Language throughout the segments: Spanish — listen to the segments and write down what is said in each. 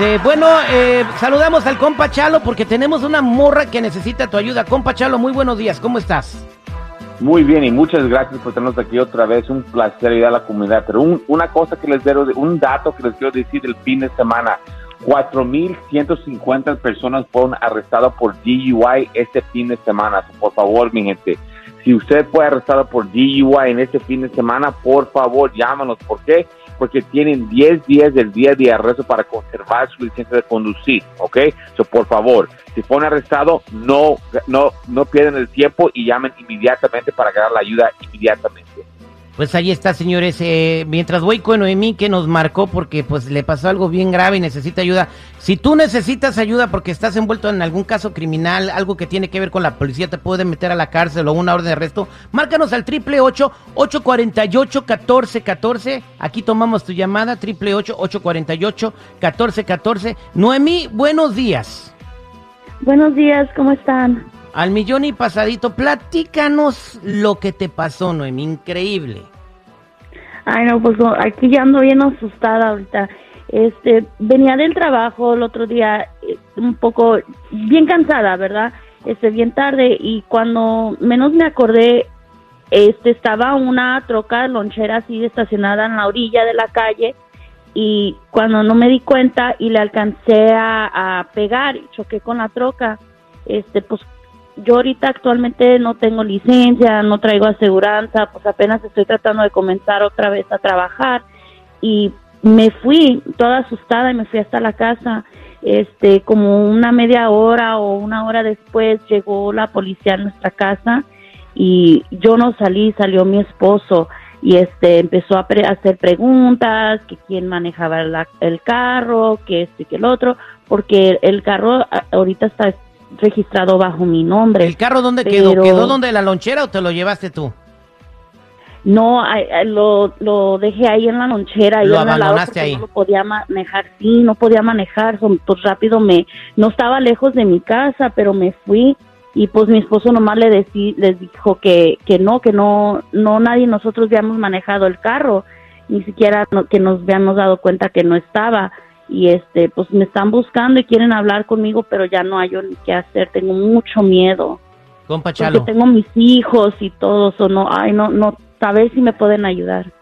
Este, bueno, eh, saludamos al compa Chalo porque tenemos una morra que necesita tu ayuda. Compa Chalo, muy buenos días, ¿cómo estás? Muy bien y muchas gracias por tenernos aquí otra vez. Un placer ayudar a la comunidad. Pero una cosa que les quiero, un dato que les quiero decir del fin de semana. 4.150 personas fueron arrestadas por DUI este fin de semana. Por favor, mi gente, si usted fue arrestado por DUI en este fin de semana, por favor, llámanos. ¿Por qué? Porque tienen 10 días del día de arresto para conservar su licencia de conducir, ¿ok? So, por favor, si fueron arrestados, no, no, no pierden el tiempo y llamen inmediatamente para ganar la ayuda inmediatamente. Pues ahí está, señores. Eh, mientras voy con Noemí, que nos marcó porque pues le pasó algo bien grave y necesita ayuda. Si tú necesitas ayuda porque estás envuelto en algún caso criminal, algo que tiene que ver con la policía, te puede meter a la cárcel o una orden de arresto, márcanos al triple ocho ocho cuarenta y ocho catorce catorce. Aquí tomamos tu llamada, triple ocho ocho cuarenta y ocho catorce catorce. Noemí, buenos días. Buenos días, ¿cómo están? Al millón y pasadito, platícanos lo que te pasó, Noemí, increíble. Ay, no, pues aquí ya ando bien asustada ahorita. Este, venía del trabajo el otro día eh, un poco bien cansada, ¿verdad? Este, bien tarde y cuando menos me acordé, este, estaba una troca lonchera así estacionada en la orilla de la calle y cuando no me di cuenta y le alcancé a, a pegar choqué con la troca, este, pues yo ahorita actualmente no tengo licencia, no traigo aseguranza, pues apenas estoy tratando de comenzar otra vez a trabajar y me fui toda asustada y me fui hasta la casa. Este, como una media hora o una hora después llegó la policía a nuestra casa y yo no salí, salió mi esposo y este empezó a hacer preguntas, que quién manejaba el carro, que este y que el otro, porque el carro ahorita está registrado bajo mi nombre. ¿El carro dónde quedó? ¿Quedó donde la lonchera o te lo llevaste tú? No, lo, lo dejé ahí en la lonchera. Lo abandonaste ahí. No podía manejar, sí, no podía manejar. Pues rápido me, no estaba lejos de mi casa, pero me fui y pues mi esposo nomás le decí, les dijo que, que no, que no, no nadie nosotros habíamos manejado el carro, ni siquiera que nos habíamos dado cuenta que no estaba y este pues me están buscando y quieren hablar conmigo pero ya no hay ni qué hacer tengo mucho miedo Compa Chalo. porque tengo mis hijos y todo eso no ay no no saber si me pueden ayudar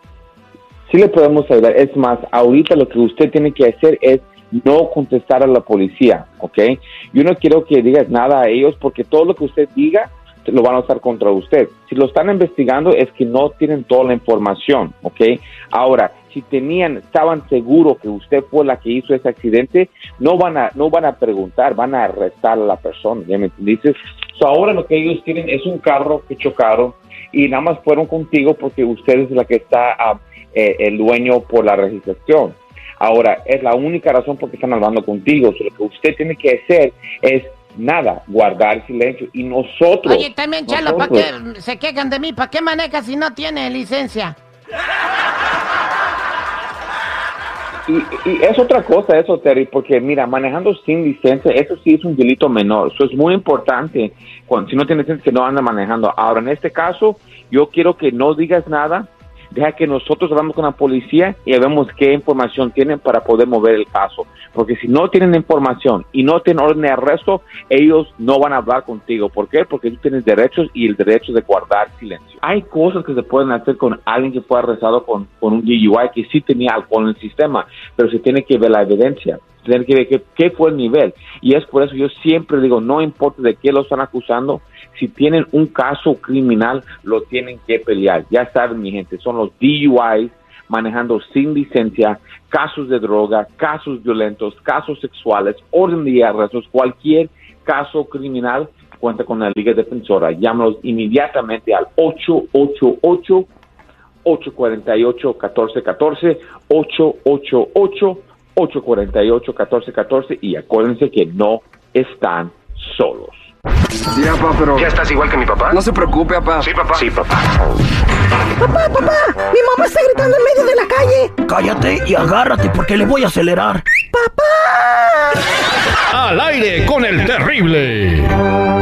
sí le podemos ayudar es más ahorita lo que usted tiene que hacer es no contestar a la policía ¿ok? yo no quiero que digas nada a ellos porque todo lo que usted diga lo van a usar contra usted. Si lo están investigando es que no tienen toda la información, ¿ok? Ahora, si tenían, estaban seguros que usted fue la que hizo ese accidente, no van a, no van a preguntar, van a arrestar a la persona, ¿ya me entiendes? ahora lo que ellos tienen es un carro que chocaron y nada más fueron contigo porque usted es la que está ah, eh, el dueño por la registración. Ahora, es la única razón por qué están hablando contigo. lo que usted tiene que hacer es nada, guardar silencio. Y nosotros. Oye, también, Chalo, ¿para qué se quejan de mí? ¿Para qué maneja si no tiene licencia? Y, es otra cosa eso, Terry, porque mira, manejando sin licencia, eso sí es un delito menor. Eso es muy importante. Cuando, si no tienes licencia, que no anda manejando. Ahora, en este caso, yo quiero que no digas nada deja que nosotros hablamos con la policía y vemos qué información tienen para poder mover el caso. Porque si no tienen información y no tienen orden de arresto, ellos no van a hablar contigo. ¿Por qué? Porque tú tienes derechos y el derecho de guardar silencio. Hay cosas que se pueden hacer con alguien que fue arrestado con, con un DUI que sí tenía alcohol en el sistema, pero se tiene que ver la evidencia tener que ver qué, fue el nivel. Y es por eso yo siempre digo, no importa de qué lo están acusando, si tienen un caso criminal, lo tienen que pelear. Ya saben, mi gente, son los DUIs manejando sin licencia, casos de droga, casos violentos, casos sexuales, orden de arrestos, cualquier caso criminal, cuenta con la Liga Defensora. Llámanos inmediatamente al 888 848 1414 888 848-1414 y acuérdense que no están solos. Sí, papá, pero... ¿Ya estás igual que mi papá? No se preocupe, papá. Sí, papá. Sí, papá. Papá, papá, mi mamá está gritando en medio de la calle. Cállate y agárrate porque le voy a acelerar. ¡Papá! Al aire con el terrible.